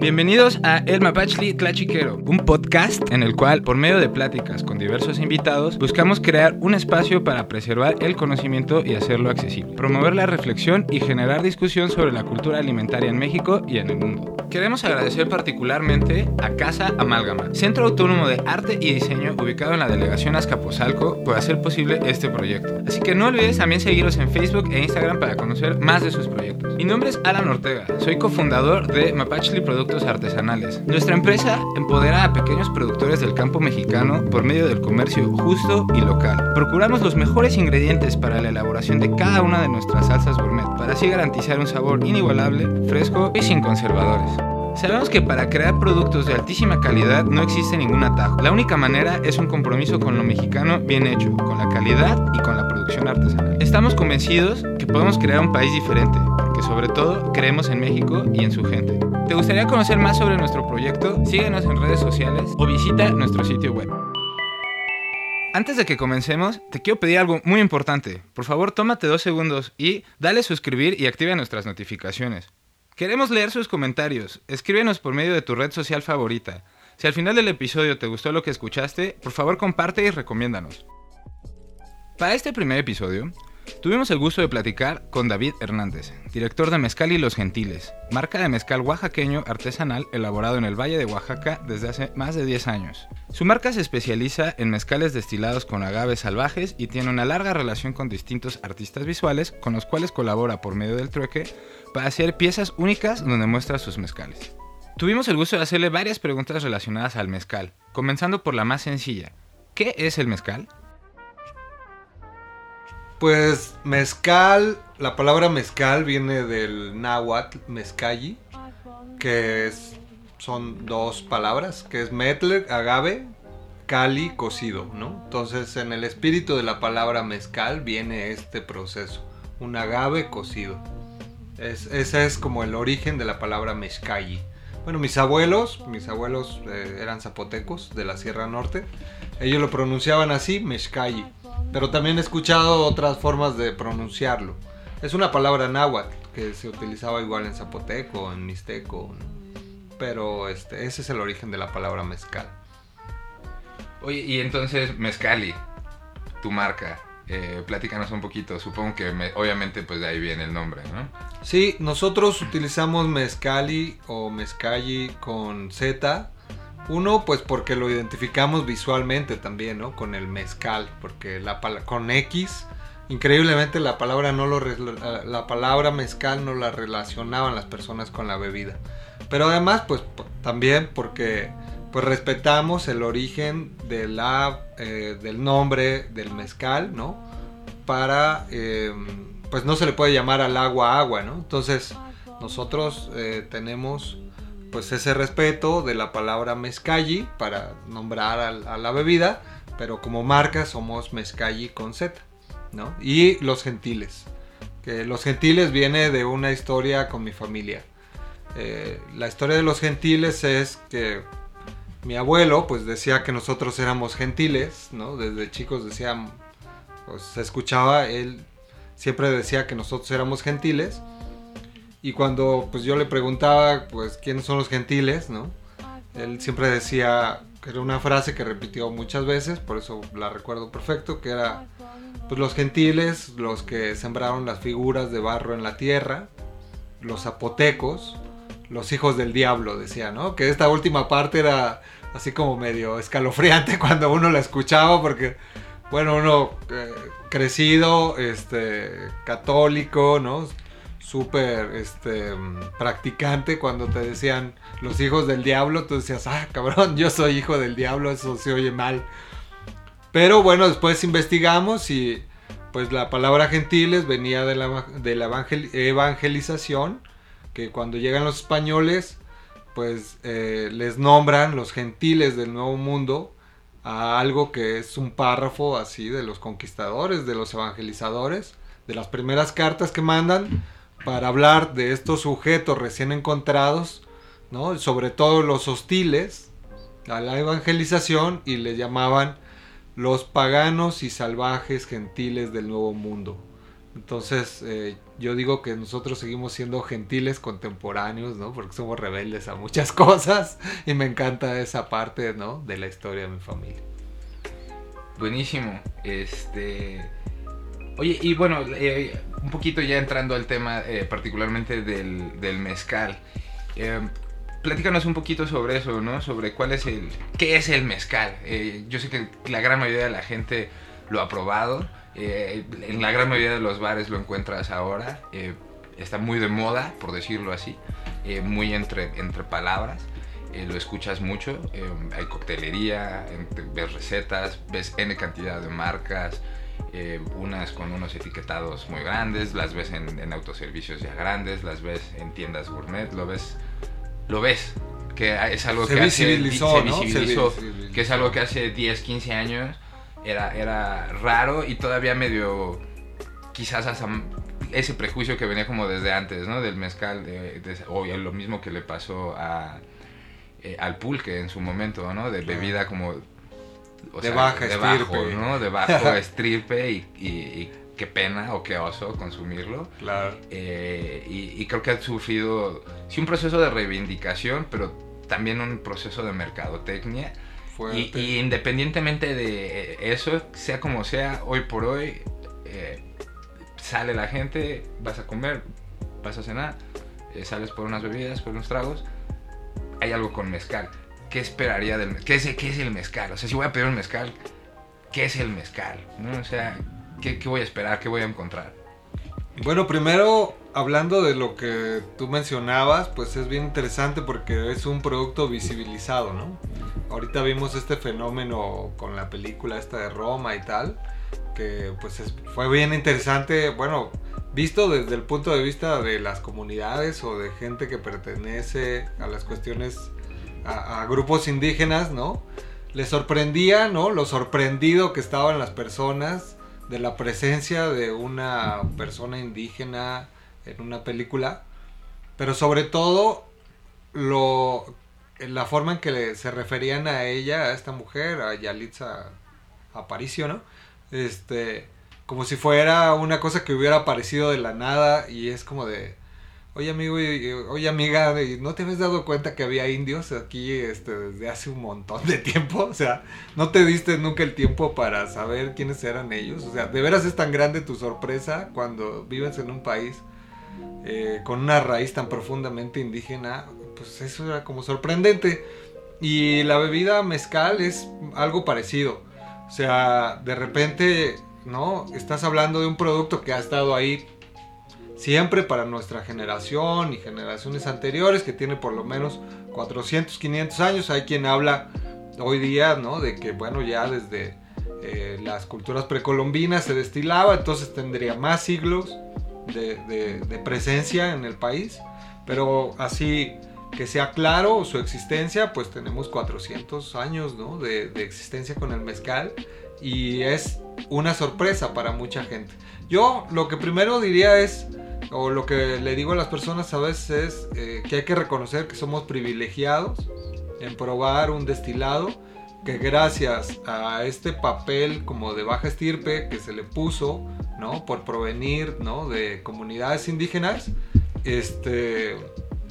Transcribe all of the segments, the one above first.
Bienvenidos a El Mapachli Tlachiquero, un podcast en el cual, por medio de pláticas con diversos invitados, buscamos crear un espacio para preservar el conocimiento y hacerlo accesible, promover la reflexión y generar discusión sobre la cultura alimentaria en México y en el mundo. Queremos agradecer particularmente a Casa Amálgama, Centro Autónomo de Arte y Diseño ubicado en la delegación Azcapotzalco, por hacer posible este proyecto. Así que no olvides también seguirlos en Facebook e Instagram para conocer más de sus proyectos. Mi nombre es Alan Ortega, soy cofundador de Mapachli Artesanales. Nuestra empresa empodera a pequeños productores del campo mexicano por medio del comercio justo y local. Procuramos los mejores ingredientes para la elaboración de cada una de nuestras salsas gourmet, para así garantizar un sabor inigualable, fresco y sin conservadores. Sabemos que para crear productos de altísima calidad no existe ningún atajo. La única manera es un compromiso con lo mexicano bien hecho, con la calidad y con la producción artesanal. Estamos convencidos que podemos crear un país diferente, porque sobre todo creemos en México y en su gente. ¿Te gustaría conocer más sobre nuestro proyecto? Síguenos en redes sociales o visita nuestro sitio web. Antes de que comencemos, te quiero pedir algo muy importante. Por favor, tómate dos segundos y dale suscribir y activa nuestras notificaciones. Queremos leer sus comentarios. Escríbenos por medio de tu red social favorita. Si al final del episodio te gustó lo que escuchaste, por favor comparte y recomiéndanos. Para este primer episodio, tuvimos el gusto de platicar con David Hernández, director de Mezcal y Los Gentiles, marca de mezcal oaxaqueño artesanal elaborado en el Valle de Oaxaca desde hace más de 10 años. Su marca se especializa en mezcales destilados con agaves salvajes y tiene una larga relación con distintos artistas visuales con los cuales colabora por medio del trueque para hacer piezas únicas donde muestra sus mezcales. Tuvimos el gusto de hacerle varias preguntas relacionadas al mezcal, comenzando por la más sencilla. ¿Qué es el mezcal? Pues mezcal, la palabra mezcal viene del náhuatl mezcalli, que es, son dos palabras, que es metler, agave, cali, cocido, ¿no? Entonces en el espíritu de la palabra mezcal viene este proceso, un agave cocido. Es, ese es como el origen de la palabra mezcalli. Bueno, mis abuelos, mis abuelos eh, eran zapotecos de la Sierra Norte, ellos lo pronunciaban así, mezcalli. Pero también he escuchado otras formas de pronunciarlo. Es una palabra náhuatl que se utilizaba igual en zapoteco, en mixteco. Pero este, ese es el origen de la palabra mezcal. Oye, y entonces Mezcali, tu marca, eh, platícanos un poquito. Supongo que me- obviamente pues de ahí viene el nombre, ¿no? Sí, nosotros utilizamos mezcali o mezcalli con Z. Uno, pues porque lo identificamos visualmente también, ¿no? Con el mezcal, porque la con X, increíblemente la palabra no lo la, la palabra mezcal no la relacionaban las personas con la bebida. Pero además, pues también porque pues respetamos el origen de la, eh, del nombre del mezcal, ¿no? Para, eh, pues no se le puede llamar al agua agua, ¿no? Entonces nosotros eh, tenemos pues ese respeto de la palabra mezcalli para nombrar a, la bebida, pero como marca somos mezcalli con Z, ¿no? Y los gentiles, que los gentiles viene de una historia con mi familia. Eh, la historia de los gentiles es que mi abuelo pues decía que nosotros éramos gentiles, ¿no? Desde chicos decían, pues se escuchaba, él siempre decía que nosotros éramos gentiles. Y cuando pues yo le preguntaba pues quiénes son los gentiles, ¿no? Él siempre decía que era una frase que repitió muchas veces, por eso la recuerdo perfecto, que era pues los gentiles, los que sembraron las figuras de barro en la tierra, los zapotecos, los hijos del diablo, decía, ¿no? Que esta última parte era así como medio escalofriante cuando uno la escuchaba porque bueno, uno eh, crecido, este, católico, ¿no? Súper, este, practicante, cuando te decían los hijos del diablo, tú decías, ah, cabrón, yo soy hijo del diablo, eso se oye mal. Pero bueno, después investigamos y pues la palabra gentiles venía de la, de la evangel- evangelización, que cuando llegan los españoles, pues eh, les nombran los gentiles del Nuevo Mundo a algo que es un párrafo así de los conquistadores, de los evangelizadores, de las primeras cartas que mandan para hablar de estos sujetos recién encontrados. Sobre todo los hostiles a la evangelización y les llamaban los paganos y salvajes gentiles del Nuevo Mundo. Entonces, eh, yo digo que nosotros seguimos siendo gentiles contemporáneos, ¿no? Porque somos rebeldes a muchas cosas y me encanta esa parte. De la historia de mi familia. Buenísimo. Este. Oye, y bueno, eh, un poquito ya entrando al tema eh, particularmente del, del mezcal. Eh, platícanos un poquito sobre eso, ¿no? Sobre cuál es el... ¿Qué es el mezcal? Eh, yo sé que la gran mayoría de la gente lo ha probado. eh, en la gran mayoría de los bares lo encuentras ahora. está muy de moda, por decirlo así. muy entre, entre palabras. lo escuchas mucho. eh, hay coctelería, ves recetas, ves N cantidad de marcas. Eh, unas con unos etiquetados muy grandes, las ves en, en autoservicios ya grandes, las ves en tiendas gourmet, lo ves lo ves, que es algo Se que visibilizó, hace, ¿no? se Se visibilizó, visibilizó. que es algo que hace 10, 15 años era, era raro y todavía medio, quizás hasta ese prejuicio que venía como desde antes, ¿no? Del mezcal, de, de- o lo mismo que le pasó a, eh, al pulque en su momento, ¿no? De bebida como... o De baja de bajo, estirpe. ¿no? De bajo estirpe y, y- y qué pena o qué oso consumirlo. Claro. Eh, y, y creo que ha sufrido, sí, un proceso de reivindicación, pero también un proceso de mercadotecnia. Fuerte. y independientemente de eso, sea como sea, hoy por hoy eh, sale la gente, vas a comer, vas a cenar, eh, sales por unas bebidas, por unos tragos, hay algo con mezcal. ¿Qué esperaría del mezcal? ¿Qué es, qué es el mezcal? O sea, si voy a pedir un mezcal, ¿qué es el mezcal? ¿No? O sea, ¿qué, qué voy a esperar? ¿Qué voy a encontrar? Bueno, primero, hablando de lo que tú mencionabas, pues es bien interesante porque es un producto visibilizado, ¿no? Ahorita vimos este fenómeno con la película esta de Roma y tal, que pues es- fue bien interesante, bueno, visto desde el punto de vista de las comunidades o de gente que pertenece a las cuestiones, a, a grupos indígenas, ¿no? Les sorprendía, ¿no? Lo sorprendido que estaban las personas de la presencia de una persona indígena en una película, pero sobre todo lo, la forma en que se referían a ella, a esta mujer, a Yalitza Aparicio, ¿no? Este, como si fuera una cosa que hubiera aparecido de la nada y es como de, oye amigo, y- oye amiga, ¿y ¿no te habías dado cuenta que había indios aquí este, desde hace un montón de tiempo? O sea, ¿no te diste nunca el tiempo para saber quiénes eran ellos? O sea, ¿de veras es tan grande tu sorpresa cuando vives en un país eh, con una raíz tan profundamente indígena? Pues eso era como sorprendente. Y la bebida mezcal es algo parecido. O sea, de repente, ¿no? Estás hablando de un producto que ha estado ahí siempre para nuestra generación y generaciones anteriores, que tiene por lo menos 400, 500 años. Hay quien habla hoy día, ¿no? De que, bueno, ya desde eh, las culturas precolombinas se destilaba, entonces tendría más siglos de, de- de presencia en el país. Pero así que sea claro su existencia, pues tenemos 400 años, ¿no? De, de existencia con el mezcal y es una sorpresa para mucha gente. Yo lo que primero diría es, o lo que le digo a las personas a veces es eh, que hay que reconocer que somos privilegiados en probar un destilado que gracias a este papel como de baja estirpe que se le puso, ¿no? Por provenir, ¿no? De comunidades indígenas, este,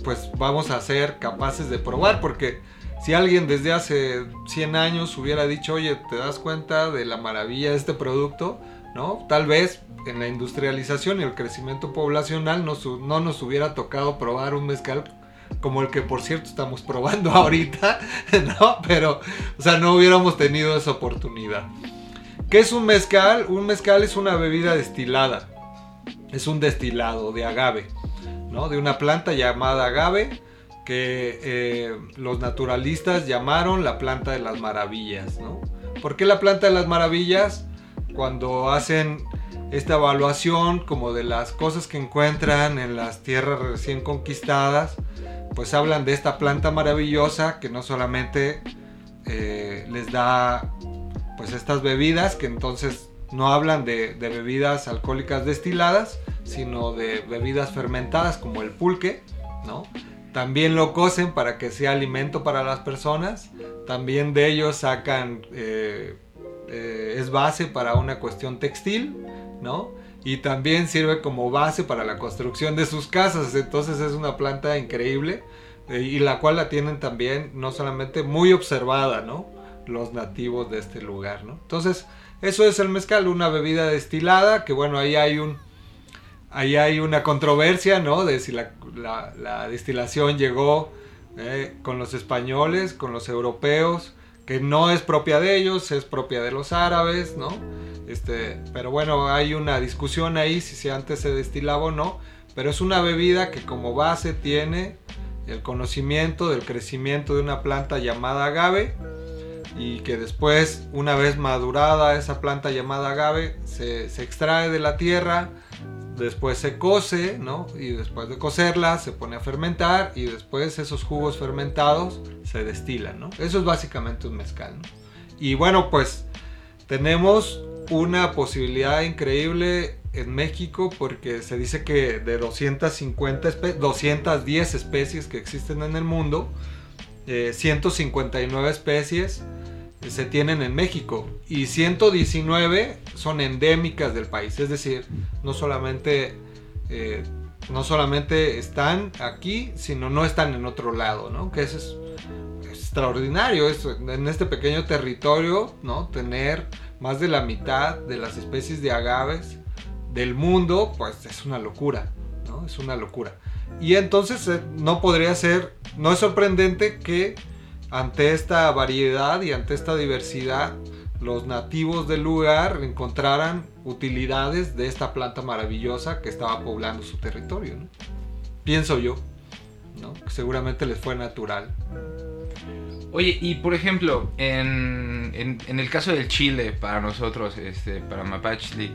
pues vamos a ser capaces de probar porque si alguien desde hace 100 años hubiera dicho, oye, ¿te das cuenta de la maravilla de este producto? ¿No? Tal vez en la industrialización y el crecimiento poblacional no nos hubiera tocado probar un mezcal como el que por cierto estamos probando ahorita. Pero, no hubiéramos tenido esa oportunidad. ¿Qué es un mezcal? Un mezcal es una bebida destilada. Es un destilado de agave, ¿no? De una planta llamada agave que eh, los naturalistas llamaron la planta de las maravillas, ¿no? ¿Por qué la planta de las maravillas? Cuando hacen esta evaluación como de las cosas que encuentran en las tierras recién conquistadas, pues hablan de esta planta maravillosa que no solamente eh, les da pues estas bebidas que entonces no hablan de, bebidas alcohólicas destiladas sino de bebidas fermentadas como el pulque no también lo cocen para que sea alimento para las personas también de ellos sacan eh, eh, es base para una cuestión textil no y también sirve como base para la construcción de sus casas. Entonces es una planta increíble eh, y la cual la tienen también no solamente muy observada, ¿no? Los nativos de este lugar, ¿no? Entonces, eso es el mezcal, una bebida destilada, que bueno, ahí hay un... Ahí hay una controversia, ¿no? De si la, la, destilación llegó eh, con los españoles, con los europeos, que no es propia de ellos, es propia de los árabes, ¿no? Este, pero bueno, hay una discusión ahí si antes se destilaba o no, pero es una bebida que como base tiene el conocimiento del crecimiento de una planta llamada agave y que después, una vez madurada esa planta llamada agave, se, se extrae de la tierra, después se cose, ¿no? Y después de cocerla se pone a fermentar y después esos jugos fermentados se destilan, ¿no? Eso es básicamente un mezcal, ¿no? Y bueno, pues tenemos una posibilidad increíble en México porque se dice que de 250 210 especies que existen en el mundo, 159 eh, especies se tienen en México y 119 son endémicas del país, es decir, no solamente eh, no solamente están aquí, sino no están en otro lado, ¿no? Que eso es, extraordinario, en este pequeño territorio, ¿no? Tener más de la mitad de las especies de agaves del mundo, pues es una locura, ¿no? Es una locura. Y entonces eh, no podría ser, no es sorprendente que ante esta variedad y ante esta diversidad, los nativos del lugar encontraran utilidades de esta planta maravillosa que estaba poblando su territorio. Pienso yo, ¿no? que seguramente les fue natural. Oye, y por ejemplo, en, el caso del Chile, para nosotros, este, para Mapachli,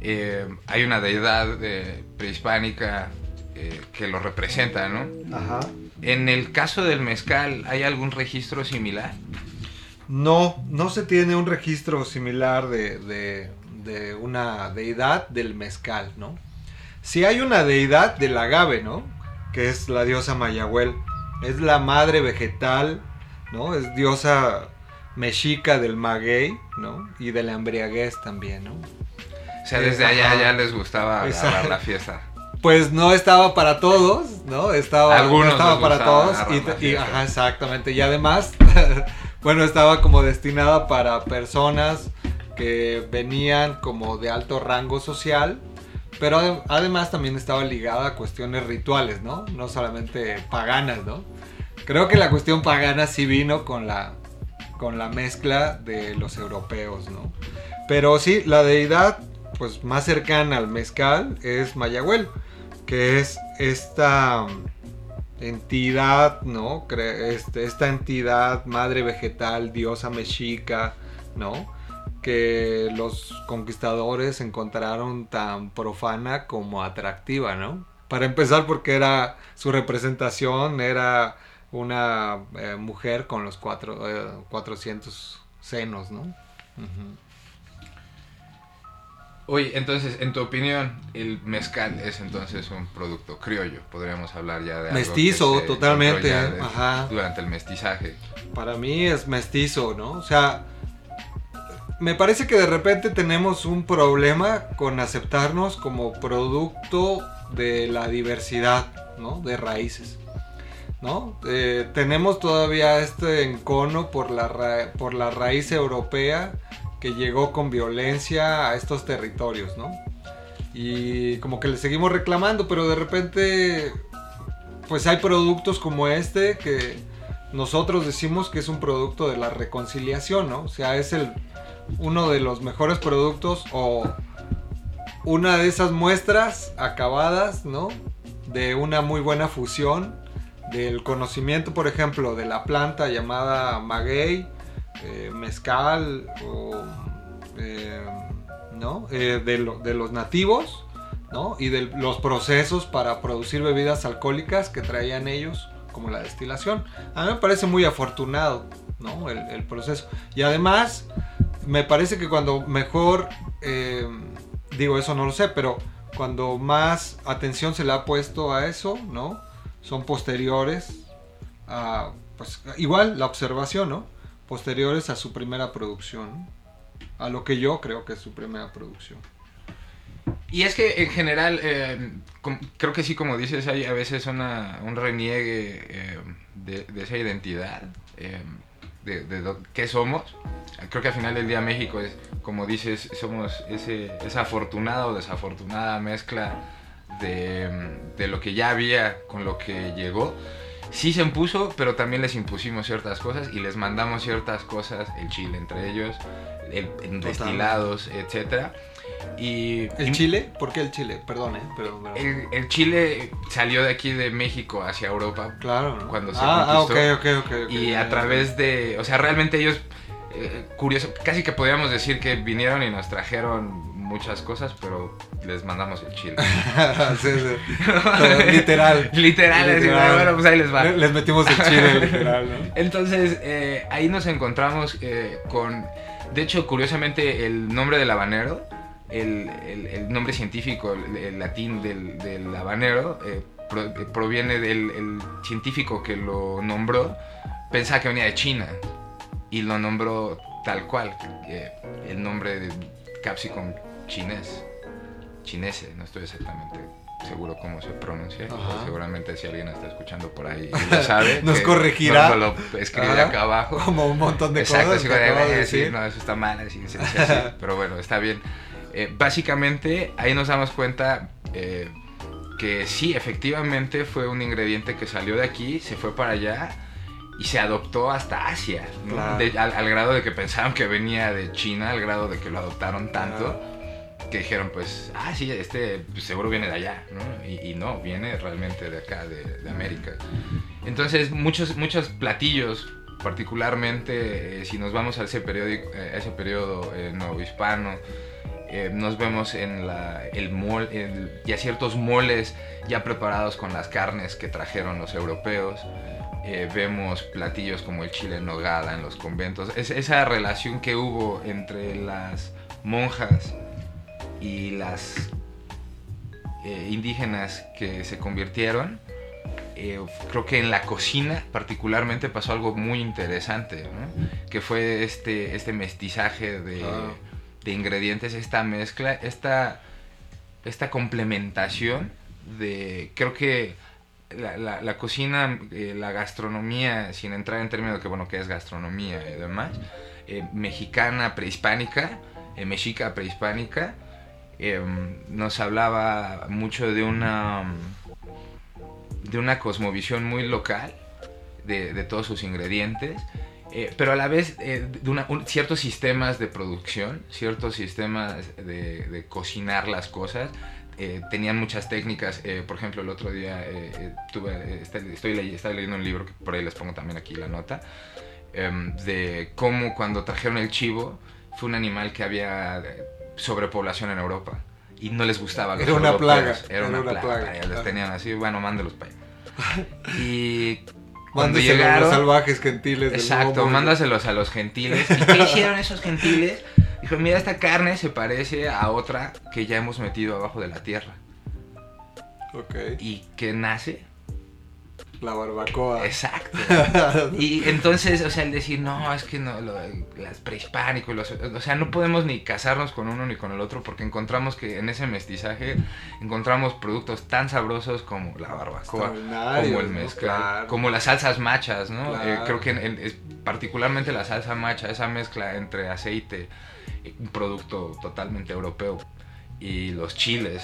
eh, hay una deidad eh, prehispánica eh, que lo representa, ¿no? Ajá. En el caso del mezcal, ¿hay algún registro similar? No, no se tiene un registro similar de, de, una deidad del mezcal, ¿no? Sí hay una deidad del agave, ¿no? Que es la diosa Mayahuel. Es la madre vegetal, ¿no? Es diosa mexica del maguey, ¿no? Y de la embriaguez también, ¿no? O sea, desde allá ya les gustaba la fiesta pues no estaba para todos, ¿no? Estaba, Algunos estaba para todos. Y, ajá, exactamente. Y además, bueno, estaba como destinada para personas que venían como de alto rango social, pero además también estaba ligada a cuestiones rituales, ¿no? No solamente paganas, ¿no? Creo que la cuestión pagana sí vino con la, con la mezcla de los europeos, ¿no? Pero sí, la deidad pues más cercana al mezcal es Mayahuel que es esta entidad, ¿no? Este, esta entidad madre vegetal, diosa mexica, ¿no? Que los conquistadores encontraron tan profana como atractiva, ¿no? Para empezar porque era su representación era una eh, mujer con los cuatro, 400 eh, senos, ¿no? Oye, entonces, en tu opinión, el mezcal es entonces un producto criollo. Podríamos hablar ya de mestizo, totalmente. Ajá. Durante el mestizaje. Para mí es mestizo, ¿no? O sea, me parece que de repente tenemos un problema con aceptarnos como producto de la diversidad, ¿no? De raíces. ¿No? Eh, tenemos todavía este encono por la, por la raíz europea que llegó con violencia a estos territorios, ¿no? Y como que le seguimos reclamando, pero de repente, pues hay productos como este que nosotros decimos que es un producto de la reconciliación, ¿no? O sea, es el, uno de los mejores productos o una de esas muestras acabadas, ¿no? De una muy buena fusión del conocimiento, por ejemplo, de la planta llamada maguey, eh, mezcal eh, ¿no? Eh, de, los nativos ¿no? y de los procesos para producir bebidas alcohólicas que traían ellos como la destilación. A mí me parece muy afortunado ¿no? el, proceso. Y además me parece que cuando mejor, digo eso no lo sé, pero cuando más atención se le ha puesto a eso, ¿no? Son posteriores a, pues igual la observación, ¿no? Posteriores a su primera producción, a lo que yo creo que es su primera producción. Y es que en general, eh, creo que sí, como dices, hay a veces un reniegue eh, de, esa identidad, eh, de, de qué somos. Creo que al final del día México es, como dices, somos esa afortunada o desafortunada mezcla de lo que ya había con lo que llegó. Sí se impuso, pero también les impusimos ciertas cosas y les mandamos ciertas cosas, el chile entre ellos, el, destilados, etcétera. Y ¿El chile? ¿Por qué el chile? Perdón, ¿eh? Pero, pero- el, el chile salió de aquí de México hacia Europa Claro, ¿no? cuando se ah, ah, ok, conquistó. ok, ok. ok, y a través de, o sea, realmente ellos, eh, curioso, casi que podríamos decir que vinieron y nos trajeron muchas cosas, pero les mandamos el chile. sí, sí. Todo, literal. Literal, bueno, pues ahí les va. Le- Les metimos el chile, literal, ¿no? Entonces, eh, ahí nos encontramos eh, con, de hecho, curiosamente, el nombre del habanero, el, el- el nombre científico, el, el latín del, del habanero, eh, pro- proviene del el científico que lo nombró, pensaba que venía de China y lo nombró tal cual, el nombre de capsicum chinés, chinese, no estoy exactamente seguro cómo se pronuncia, seguramente si alguien está escuchando por ahí lo sabe, Nos corregirá. nos lo Ajá. acá abajo. Como un montón de Exacto, cosas como de, acabas de "Eh, sí, decir. no, eso está mal, así, se dice así", pero bueno, está bien. Eh, básicamente, ahí nos damos cuenta eh, que sí, efectivamente fue un ingrediente que salió de aquí, se fue para allá y se adoptó hasta Asia, ¿no? Claro. De- al, al grado de que pensaban que venía de China, al grado de que lo adoptaron tanto. Que dijeron, pues, ah, sí, este seguro viene de allá, ¿no? Y, y no, viene realmente de acá, de, de América. Entonces, muchos, muchos platillos, particularmente eh, si nos vamos a ese, periódico, eh, a ese periodo eh, novohispano, eh, nos vemos en la, el mol, el- ya ciertos moles ya preparados con las carnes que trajeron los europeos. Eh, vemos platillos como el chile en nogada en los conventos. Es, esa relación que hubo entre las monjas y las eh, indígenas que se convirtieron, eh, creo que en la cocina particularmente pasó algo muy interesante, ¿no? que fue este, este mestizaje de, Claro. de ingredientes, esta mezcla, esta, esta complementación de, creo que la, la- la cocina, eh, la gastronomía, sin entrar en términos de que, bueno, que es gastronomía y demás, mexicana prehispánica, eh, mexica prehispánica, eh, nos hablaba mucho de una de una cosmovisión muy local de, de todos sus ingredientes eh, pero a la vez eh, de una- un- ciertos sistemas de producción ciertos sistemas de, de cocinar las cosas eh, tenían muchas técnicas eh, por ejemplo el otro día eh, eh, tuve, eh, estoy, estoy ley- estaba leyendo un libro que por ahí les pongo también aquí la nota em, de cómo cuando trajeron el chivo fue un animal que había sobrepoblación en Europa y no les gustaba los Era una plaga, Era era una, plaga. plaga, tenían así, bueno, mándelos para allá. Y cuando a los llegaron, salvajes gentiles exacto, mándaselos a los gentiles. ¿Y qué hicieron esos gentiles? Dijo, mira, esta carne se parece a otra que ya hemos metido abajo de la tierra. Ok. ¿Y qué nace? La barbacoa. Exacto. Y entonces, o sea, el decir, no, es que no, lo, las prehispánicos, los- o sea, no podemos ni casarnos con uno ni con el otro porque encontramos que en ese mestizaje encontramos productos tan sabrosos como la barbacoa, como el Claro. como las salsas machas, ¿no? Claro. Eh, creo que en- en- es particularmente la salsa macha, esa mezcla entre aceite, un producto totalmente europeo, y los chiles,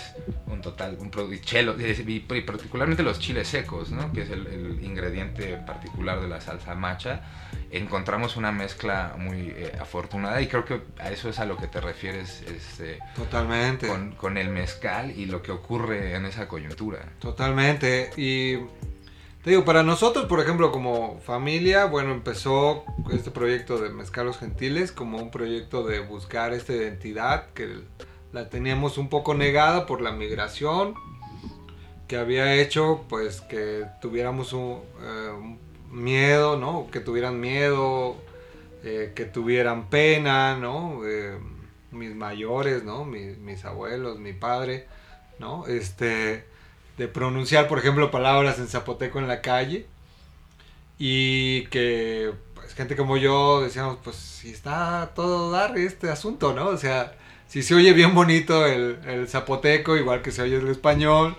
un total, un producto, y, y particularmente los chiles secos, ¿no? Que es el, el ingrediente particular de la salsa macha. Encontramos una mezcla muy eh, afortunada y creo que a eso es a lo que te refieres este, Totalmente. con, con el mezcal y lo que ocurre en esa coyuntura. Totalmente. Y te digo, para nosotros, por ejemplo, como familia, bueno, empezó este proyecto de Mezcalos Gentiles como un proyecto de buscar esta identidad que la teníamos un poco negada por la migración, que había hecho pues que tuviéramos un, eh, miedo, ¿no? Que tuvieran miedo, eh, que tuvieran pena, ¿no? Eh, mis mayores, ¿no? Mis, mis abuelos, mi padre, ¿no? Este, de pronunciar, por ejemplo, palabras en zapoteco en la calle y que pues, gente como yo decíamos, pues si está todo dar este asunto, ¿no? O sea, si se oye bien bonito el, el zapoteco, igual que se oye el español.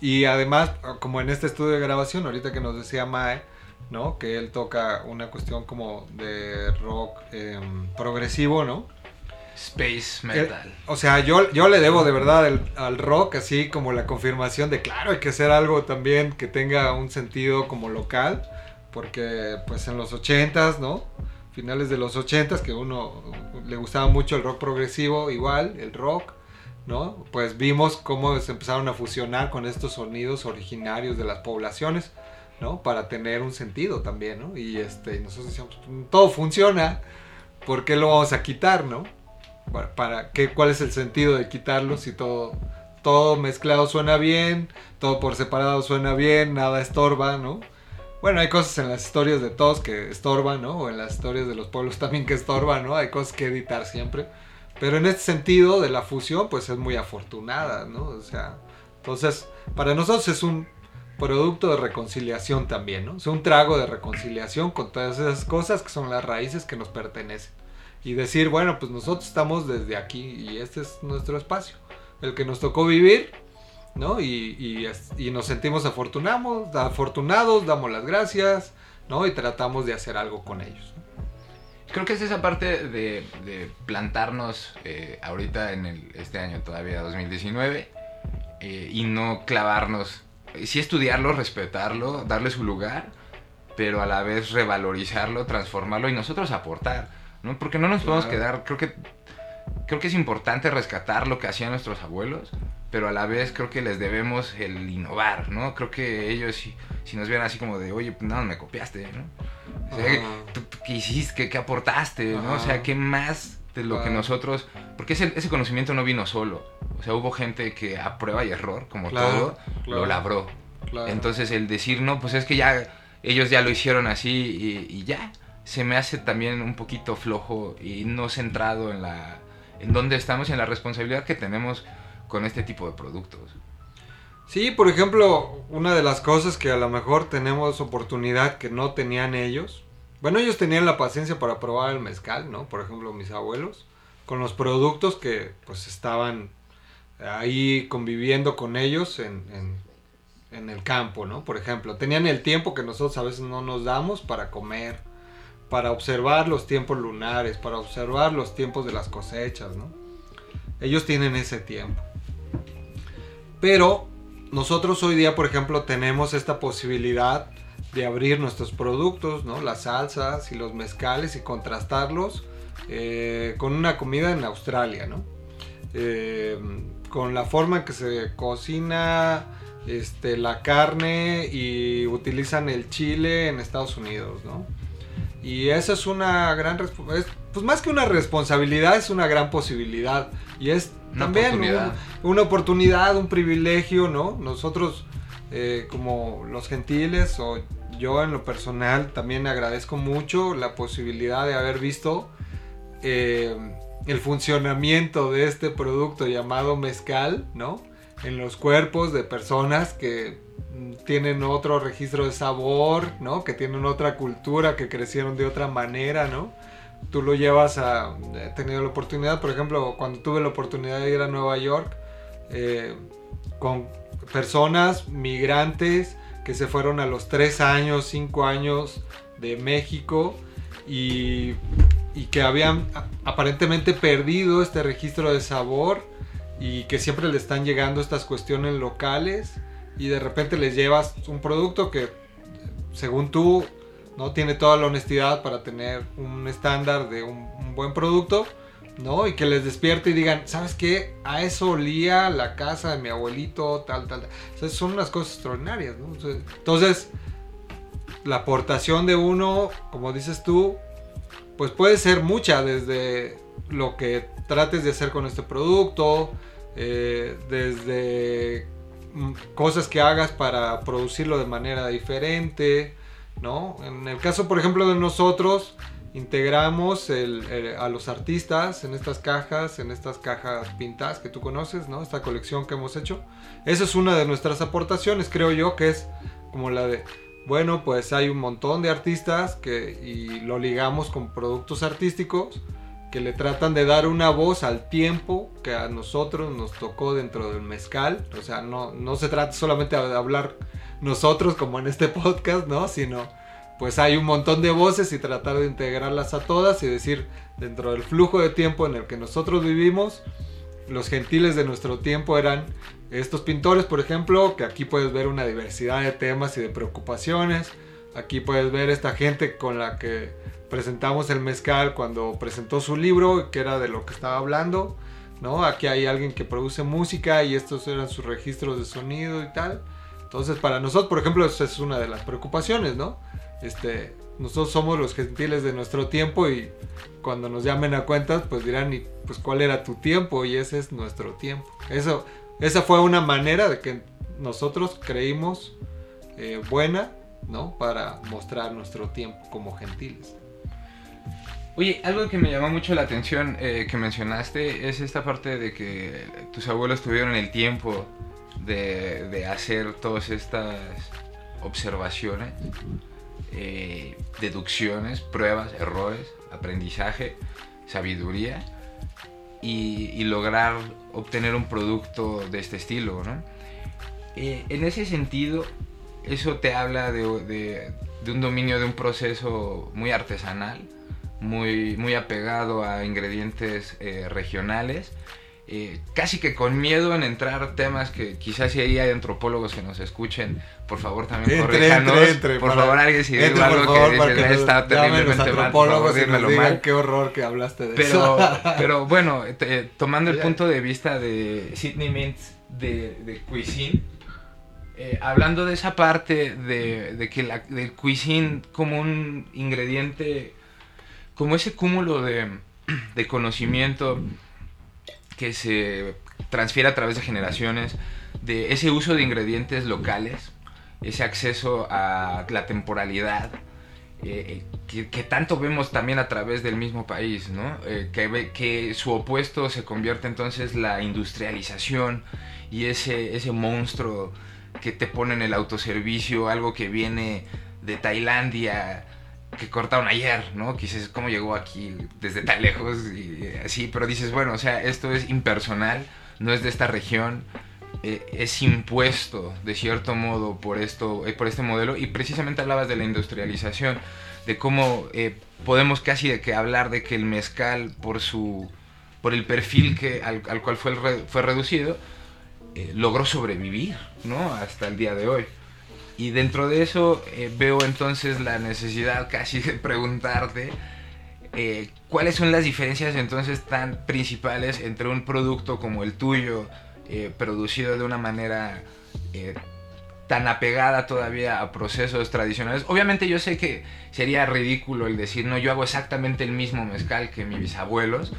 Y además, como en este estudio de grabación, ahorita que nos decía Mae, ¿no? Que él toca una cuestión como de rock em, progresivo, ¿no? Space metal. o sea, yo, yo le debo de verdad al rock así como la confirmación de, claro, hay que hacer algo también que tenga un sentido como local, porque pues en los ochentas, ¿no? Finales de los ochentas, que uno le gustaba mucho el rock progresivo, igual, el rock, ¿no? Pues vimos cómo se empezaron a fusionar con estos sonidos originarios de las poblaciones, ¿no? Para tener un sentido también, ¿no? Y este, nosotros decíamos, todo funciona, ¿por qué lo vamos a quitar, ¿no? para qué, cuál es el sentido de quitarlo si todo, todo mezclado suena bien, todo por separado suena bien, nada estorba, ¿no? Bueno, hay cosas en las historias de todos que estorban, ¿no? O en las historias de los pueblos también que estorban, ¿no? Hay cosas que editar siempre. Pero en este sentido de la fusión, pues es muy afortunada, ¿no? O sea, entonces, para nosotros es un producto de reconciliación también, ¿no? Es un trago de reconciliación con todas esas cosas que son las raíces que nos pertenecen y decir, bueno, pues nosotros estamos desde aquí y este es nuestro espacio, el que nos tocó vivir, ¿no? Y, y, nos sentimos afortunados, afortunados, damos las gracias, ¿no? Y tratamos de hacer algo con ellos. Creo que es esa parte de, plantarnos eh, ahorita en el, este año todavía 2019 eh, y no clavarnos, sí estudiarlo, respetarlo, darle su lugar, pero a la vez revalorizarlo, transformarlo y nosotros aportar. ¿no? Porque no nos podemos quedar, creo que creo que es importante rescatar lo que hacían nuestros abuelos, pero a la vez creo que les debemos el innovar, ¿no? Creo que ellos si, si nos vieran así como de, oye, pues, no, me copiaste, ¿no? O sea, ¿tú, ¿qué hiciste? ¿Qué, aportaste? ¿no? O sea, ¿qué más de lo que nosotros... Porque ese, ese conocimiento no vino solo. O sea, hubo gente que a prueba y error, como todo, lo labró. Entonces el decir, no, pues es que ya ellos ya lo hicieron así y, y ya se me hace también un poquito flojo y no centrado en la en dónde estamos y en la responsabilidad que tenemos con este tipo de productos. Sí, por ejemplo, una de las cosas que a lo mejor tenemos oportunidad que no tenían ellos. Bueno, ellos tenían la paciencia para probar el mezcal, ¿no? Por ejemplo, mis abuelos, con los productos que pues estaban ahí conviviendo con ellos en, en, en el campo, ¿no? Por ejemplo, tenían el tiempo que nosotros a veces no nos damos para comer, para observar los tiempos lunares, para observar los tiempos de las cosechas, ¿no? Ellos tienen ese tiempo. Pero nosotros hoy día, por ejemplo, tenemos esta posibilidad de abrir nuestros productos, ¿no? Las salsas y los mezcales y contrastarlos eh, con una comida en Australia, ¿no? Eh, con la forma en que se cocina este, la carne y utilizan el chile en Estados Unidos, ¿no? Y esa es una gran pues más que una responsabilidad, es una gran posibilidad. Y es también una oportunidad, un privilegio, ¿no? Nosotros, eh, como los gentiles, o yo en lo personal, también agradezco mucho la posibilidad de haber visto eh, el funcionamiento de este producto llamado mezcal, ¿no? En los cuerpos de personas que tienen otro registro de sabor, ¿no? Que tienen otra cultura, que crecieron de otra manera, ¿no? Tú lo llevas a... He tenido la oportunidad, por ejemplo, cuando tuve la oportunidad de ir a Nueva York, eh, con personas migrantes que se fueron a los 3 años, 5 años de México y, y que habían aparentemente perdido este registro de sabor y que siempre le están llegando estas cuestiones locales y de repente les llevas un producto que según tú no tiene toda la honestidad para tener un estándar de un, buen producto, ¿no? Y que les despierte y digan, ¿sabes qué? A eso olía la casa de mi abuelito, tal, tal. tal. son unas cosas extraordinarias, ¿no? Entonces, la aportación de uno, como dices tú, pues puede ser mucha desde lo que trates de hacer con este producto, eh, desde cosas que hagas para producirlo de manera diferente, ¿no? En el caso, por ejemplo, de nosotros, integramos a los artistas en estas cajas, en estas cajas pintadas que tú conoces, ¿no? Esta colección que hemos hecho. Esa es una de nuestras aportaciones, creo yo, que es como la de, bueno, pues hay un montón de artistas que, y lo ligamos con productos artísticos que le tratan de dar una voz al tiempo que a nosotros nos tocó dentro del mezcal. O sea, no, no se trata solamente de hablar nosotros como en este podcast, ¿no? Sino pues hay un montón de voces y tratar de integrarlas a todas y decir dentro del flujo de tiempo en el que nosotros vivimos, los gentiles de nuestro tiempo eran estos pintores, por ejemplo, que aquí puedes ver una diversidad de temas y de preocupaciones. Aquí puedes ver esta gente con la que presentamos el mezcal cuando presentó su libro, que era de lo que estaba hablando. ¿no? Aquí hay alguien que produce música y estos eran sus registros de sonido y tal. Entonces, para nosotros, por ejemplo, esa es una de las preocupaciones, ¿no? Este, nosotros somos los gentiles de nuestro tiempo y cuando nos llamen a cuentas, pues dirán, pues cuál era tu tiempo y ese es nuestro tiempo. Eso, esa fue una manera de que nosotros creímos eh, buena, ¿no? Para mostrar nuestro tiempo como gentiles. Oye, algo que me llamó mucho la atención eh, que mencionaste es esta parte de que tus abuelos tuvieron el tiempo de, de hacer todas estas observaciones eh, deducciones, pruebas, errores, aprendizaje, sabiduría y, lograr obtener un producto de este estilo. Eh, en ese sentido, eso te habla de, un dominio de un proceso muy artesanal, muy, muy apegado a ingredientes eh, regionales eh, casi que con miedo en entrar temas que quizás si hay antropólogos que nos escuchen, por favor también corríjanos. por favor, alguien si digo algo que dice, está terriblemente mal, por favor, dímelo mal. Qué horror que hablaste de pero, eso. pero bueno, tomando el punto de vista de Sidney Mintz de, de Cuisine, eh, hablando de esa parte de, que la, del cuisine como un ingrediente, como ese cúmulo de, de conocimiento que se transfiere a través de generaciones, de ese uso de ingredientes locales, ese acceso a la temporalidad, eh, eh, que, tanto vemos también a través del mismo país, ¿no? Que, que su opuesto se convierte entonces la industrialización y ese, ese monstruo que te pone en el autoservicio, algo que viene de Tailandia, que cortaron ayer, ¿no? Quizás cómo llegó aquí desde tan lejos y así, pero dices, bueno, o sea, esto es impersonal, no es de esta región, eh, es impuesto de cierto modo por esto, eh, por este modelo y precisamente hablabas de la industrialización, de cómo eh, podemos casi de que hablar de que el mezcal por su, por el perfil que al, cual fue, fue reducido, logró sobrevivir, ¿no? Hasta el día de hoy. Y dentro de eso eh, veo entonces la necesidad casi de preguntarte eh, cuáles son las diferencias entonces tan principales entre un producto como el tuyo, eh, producido de una manera tan apegada todavía a procesos tradicionales. Obviamente yo sé que sería ridículo el decir, no, yo hago exactamente el mismo mezcal que mis bisabuelos,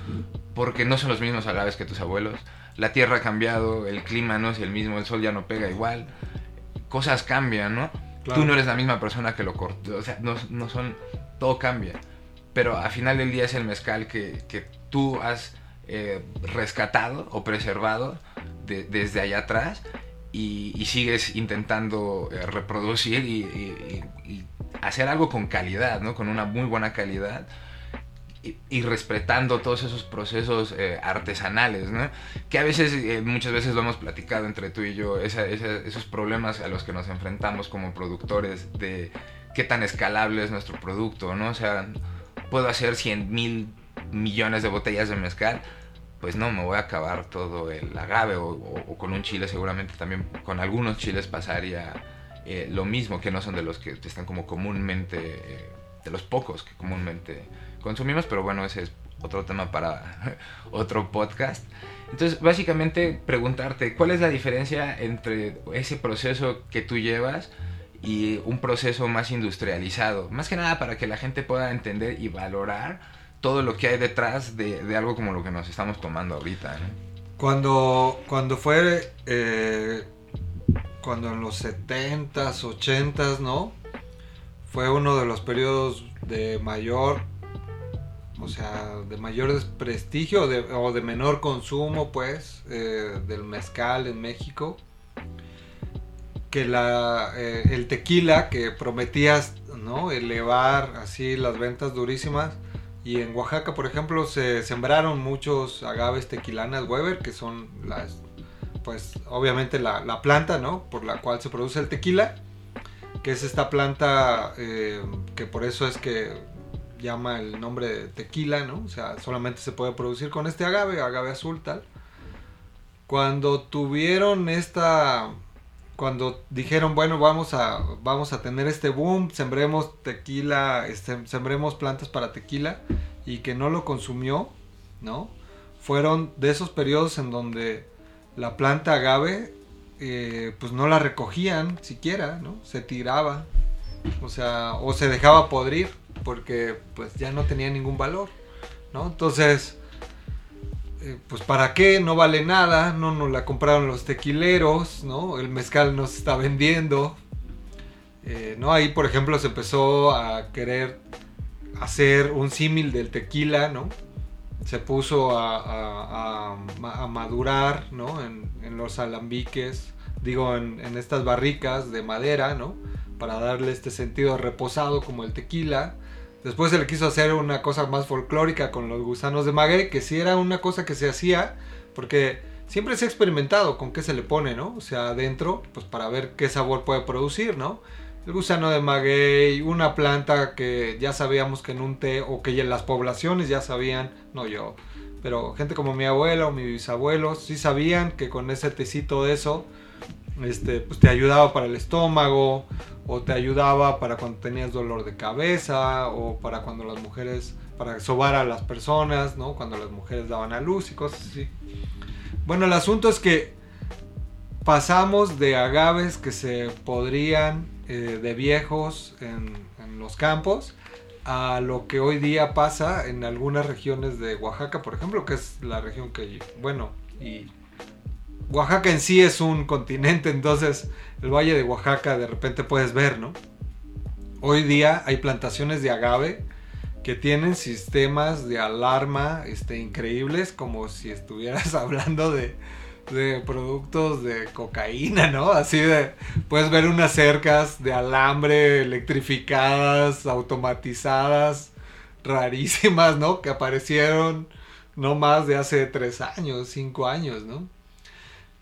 porque no son los mismos agaves que tus abuelos. La tierra ha cambiado, el clima no es el mismo, el sol ya no pega igual cosas cambian, ¿no? Tú no eres la misma persona que lo cortó, o sea, no, no, son, todo cambia. Pero al final del día es el mezcal que, que tú has eh, rescatado o preservado desde allá atrás y, y sigues intentando eh, reproducir y, y, hacer algo con calidad, ¿no? Con una muy buena calidad y, respetando todos esos procesos eh, artesanales, ¿no? Que a veces, eh, muchas veces lo hemos platicado entre tú y yo, esos problemas a los que nos enfrentamos como productores de qué tan escalable es nuestro producto, ¿no? O sea, puedo hacer 100 mil millones de botellas de mezcal, pues no, me voy a acabar todo el agave o, con un chile seguramente también, con algunos chiles pasaría eh, lo mismo, que no son de los que están como comúnmente, de los pocos que comúnmente consumimos, pero bueno, ese es otro tema para otro podcast. Entonces, básicamente preguntarte, ¿cuál es la diferencia entre ese proceso que tú llevas y un proceso más industrializado? Más que nada para que la gente pueda entender y valorar todo lo que hay detrás de, algo como lo que nos estamos tomando ahorita. Cuando, cuando fue, eh, cuando en los 70s, 80s, ¿no? Fue uno de los periodos de mayor o sea, de mayor prestigio o de menor consumo, pues, eh, del mezcal en México. Que la, eh, el tequila que prometías, ¿no? Elevar así las ventas durísimas. Y en Oaxaca, por ejemplo, se sembraron muchos agaves tequilanas Weber, que son las, pues obviamente la, la planta, ¿no? Por la cual se produce el tequila, que es esta planta eh, que por eso es que llama el nombre de tequila, ¿no? O sea, solamente se puede producir con este agave, agave azul, tal. Cuando tuvieron esta cuando dijeron, bueno, vamos a, vamos a tener este boom, sembremos tequila, este, sembremos plantas para tequila y que no lo consumió, ¿no? Fueron de esos periodos en donde la planta agave, eh, pues no la recogían siquiera, ¿no? Se tiraba, o sea, o se dejaba podrir porque pues ya no tenía ningún valor, ¿no? Entonces, eh, pues para qué, no vale nada, no nos la compraron los tequileros, ¿no? El mezcal no se está vendiendo. Eh, ¿no? Ahí, por ejemplo, se empezó a querer hacer un símil del tequila, ¿no? Se puso a, madurar, ¿no? En, los alambiques, digo, en, en, estas barricas de madera, ¿no? Para darle este sentido reposado como el tequila. Después se le quiso hacer una cosa más folclórica con los gusanos de maguey, que sí era una cosa que se hacía, porque siempre se ha experimentado con qué se le pone, ¿no? O sea, adentro, pues para ver qué sabor puede producir, ¿no? El gusano de maguey, una planta que ya sabíamos que en un té, o que ya las poblaciones ya sabían, no yo, pero gente como mi abuela o mis bisabuelos, sí sabían que con ese tecito de eso, este, pues te ayudaba para el estómago, o te ayudaba para cuando tenías dolor de cabeza o para cuando las mujeres, para sobar a las personas, ¿no? Cuando las mujeres daban a luz y cosas así. Bueno, el asunto es que pasamos de agaves que se podrían eh, de viejos en, en los campos a lo que hoy día pasa en algunas regiones de Oaxaca, por ejemplo, que es la región que, bueno, y Oaxaca en sí es un continente, entonces el valle de Oaxaca de repente puedes ver, ¿no? Hoy día hay plantaciones de agave que tienen sistemas de alarma este, increíbles, como si estuvieras hablando de, de productos de cocaína, ¿no? Así de, puedes ver unas cercas de alambre electrificadas, automatizadas, rarísimas, ¿no? Que aparecieron no más de hace tres años, cinco años, ¿no?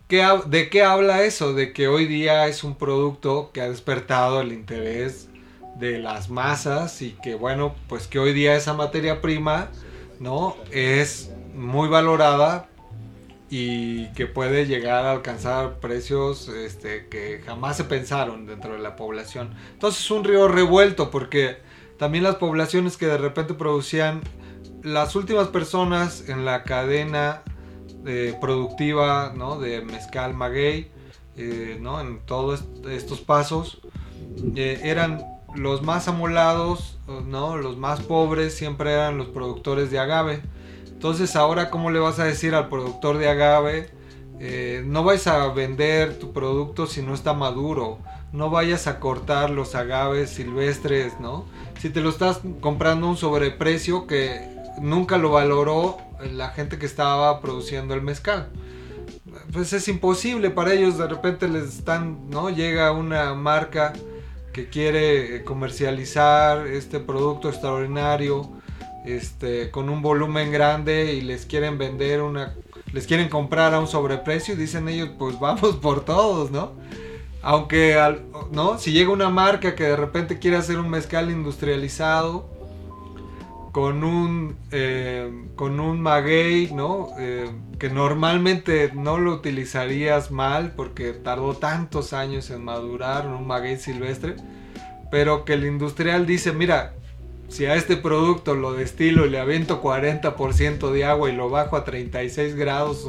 ¿De qué habla eso? De que hoy día es un producto que ha despertado el interés de las masas y que bueno, pues que hoy día esa materia prima, ¿no? Es muy valorada y que puede llegar a alcanzar precios este, que jamás se pensaron dentro de la población. Entonces es un río revuelto porque también las poblaciones que de repente producían las últimas personas en la cadena productiva ¿no? de mezcal maguey, eh, ¿no? en todos estos pasos, eh, eran los más amolados, ¿no? los más pobres, siempre eran los productores de agave. Entonces ahora, ¿cómo le vas a decir al productor de agave? Eh, no vais a vender tu producto si no está maduro. No vayas a cortar los agaves silvestres, ¿no? Si te lo estás comprando un sobreprecio que nunca lo valoró la gente que estaba produciendo el mezcal. Pues es imposible para ellos, de repente les están, ¿no? Llega una marca que quiere comercializar este producto extraordinario, este, con un volumen grande y les quieren vender una, les quieren comprar a un sobreprecio y dicen ellos, pues vamos por todos, ¿no? Aunque, ¿no? Si llega una marca que de repente quiere hacer un mezcal industrializado, con un, eh, con un maguey, ¿no? Eh, que normalmente no lo utilizarías mal porque tardó tantos años en madurar un maguey silvestre, pero que el industrial dice, mira, si a este producto lo destilo y le aviento 40% de agua y lo bajo a 36 grados,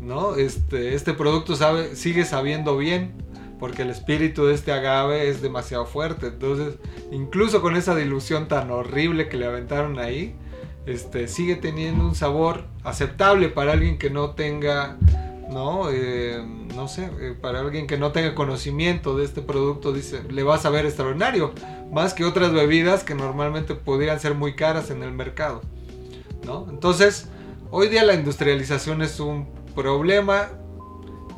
¿no? Este, este producto sigue sabiendo bien porque el espíritu de este agave es demasiado fuerte. Entonces, incluso con esa dilución tan horrible que le aventaron ahí, este, sigue teniendo un sabor aceptable para alguien que no tenga, no, eh, no sé, eh, para alguien que no tenga conocimiento de este producto, dice, le vas a ver extraordinario, más que otras bebidas que normalmente podrían ser muy caras en el mercado, ¿no? Entonces, hoy día la industrialización es un problema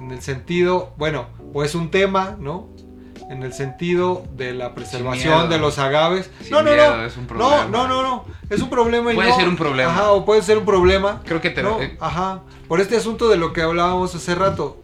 en el sentido, bueno, o es un tema, ¿no? en el sentido de la miedo. preservación de los agaves. No, no, miedo, no. es un problema. No, no, no, no. Es un problema y Puede no- ser un problema. Ajá, o puede ser un problema. Creo que te... No, eh, ajá. Por este asunto de lo que hablábamos hace rato.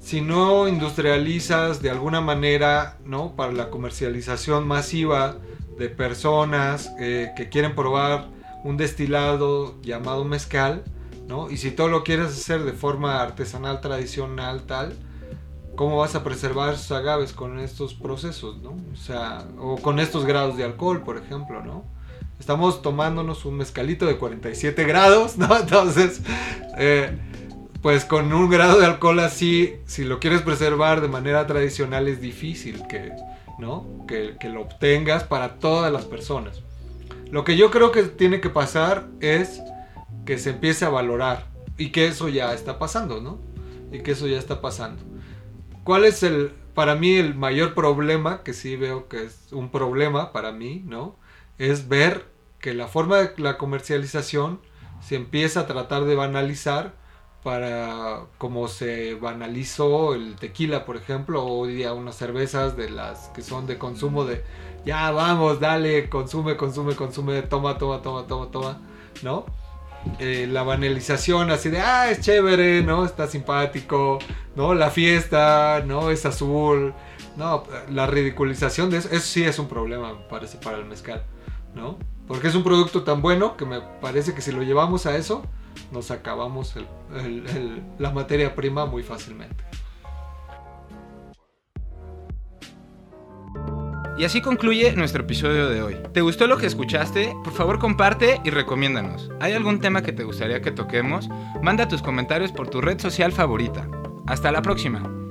Si no industrializas de alguna manera, ¿no? Para la comercialización masiva de personas eh, que quieren probar un destilado llamado mezcal, ¿no? Y si todo lo quieres hacer de forma artesanal, tradicional, tal, ¿cómo vas a preservar esos agaves con estos procesos, ¿no? O sea, o con estos grados de alcohol, por ejemplo, ¿no? Estamos tomándonos un mezcalito de 47 grados, ¿no? Entonces, eh, pues con un grado de alcohol así, si lo quieres preservar de manera tradicional es difícil que, ¿no? Que, que lo obtengas para todas las personas. Lo que yo creo que tiene que pasar es que se empiece a valorar y que eso ya está pasando, ¿no? Y que eso ya está pasando. ¿Cuál es el, para mí, el mayor problema, que sí veo que es un problema para mí, ¿no? Es ver que la forma de la comercialización se empieza a tratar de banalizar para como se banalizó el tequila, por ejemplo, o día unas cervezas de las que son de consumo de ya vamos, dale, consume, consume, consume, toma, toma, toma, toma, toma, ¿no? Eh, la banalización así de, ah, es chévere, ¿no? Está simpático, ¿no? La fiesta, ¿no? Es azul, ¿no? La ridiculización de eso, eso sí es un problema, parece, para el mezcal, ¿no? Porque es un producto tan bueno que me parece que si lo llevamos a eso, nos acabamos la materia prima muy fácilmente. Y así concluye nuestro episodio de hoy. ¿Te gustó lo que escuchaste? Por favor comparte y recomiéndanos. ¿Hay algún tema que te gustaría que toquemos? Manda tus comentarios por tu red social favorita. Hasta la próxima.